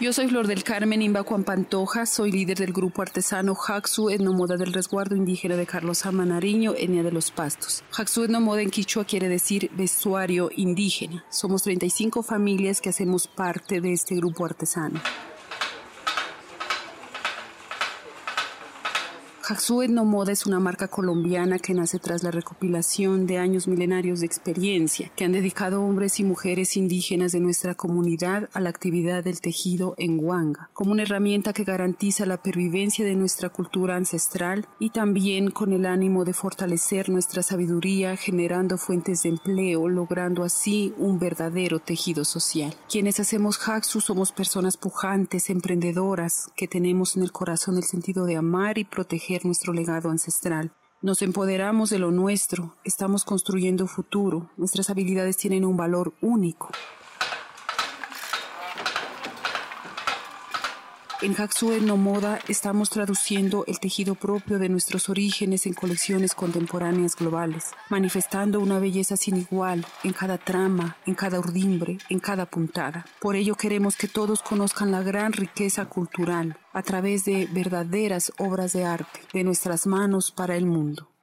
Yo soy Flor del Carmen Imbacuan Pantoja, soy líder del grupo artesano Jaxu Etnomoda del Resguardo Indígena de Carlos Amanariño, etnia de los Pastos. Jaxu Etnomoda en Quichua quiere decir vestuario indígena. Somos 35 familias que hacemos parte de este grupo artesano. Jaxú Etnomoda es una marca colombiana que nace tras la recopilación de años milenarios de experiencia que han dedicado hombres y mujeres indígenas de nuestra comunidad a la actividad del tejido en Huanga, como una herramienta que garantiza la pervivencia de nuestra cultura ancestral y también con el ánimo de fortalecer nuestra sabiduría generando fuentes de empleo, logrando así un verdadero tejido social. Quienes hacemos Jaxu somos personas pujantes, emprendedoras, que tenemos en el corazón el sentido de amar y proteger nuestro legado ancestral. Nos empoderamos de lo nuestro, estamos construyendo futuro, nuestras habilidades tienen un valor único. En Jaxu No Moda estamos traduciendo el tejido propio de nuestros orígenes en colecciones contemporáneas globales, manifestando una belleza sin igual en cada trama, en cada urdimbre, en cada puntada. Por ello queremos que todos conozcan la gran riqueza cultural a través de verdaderas obras de arte de nuestras manos para el mundo.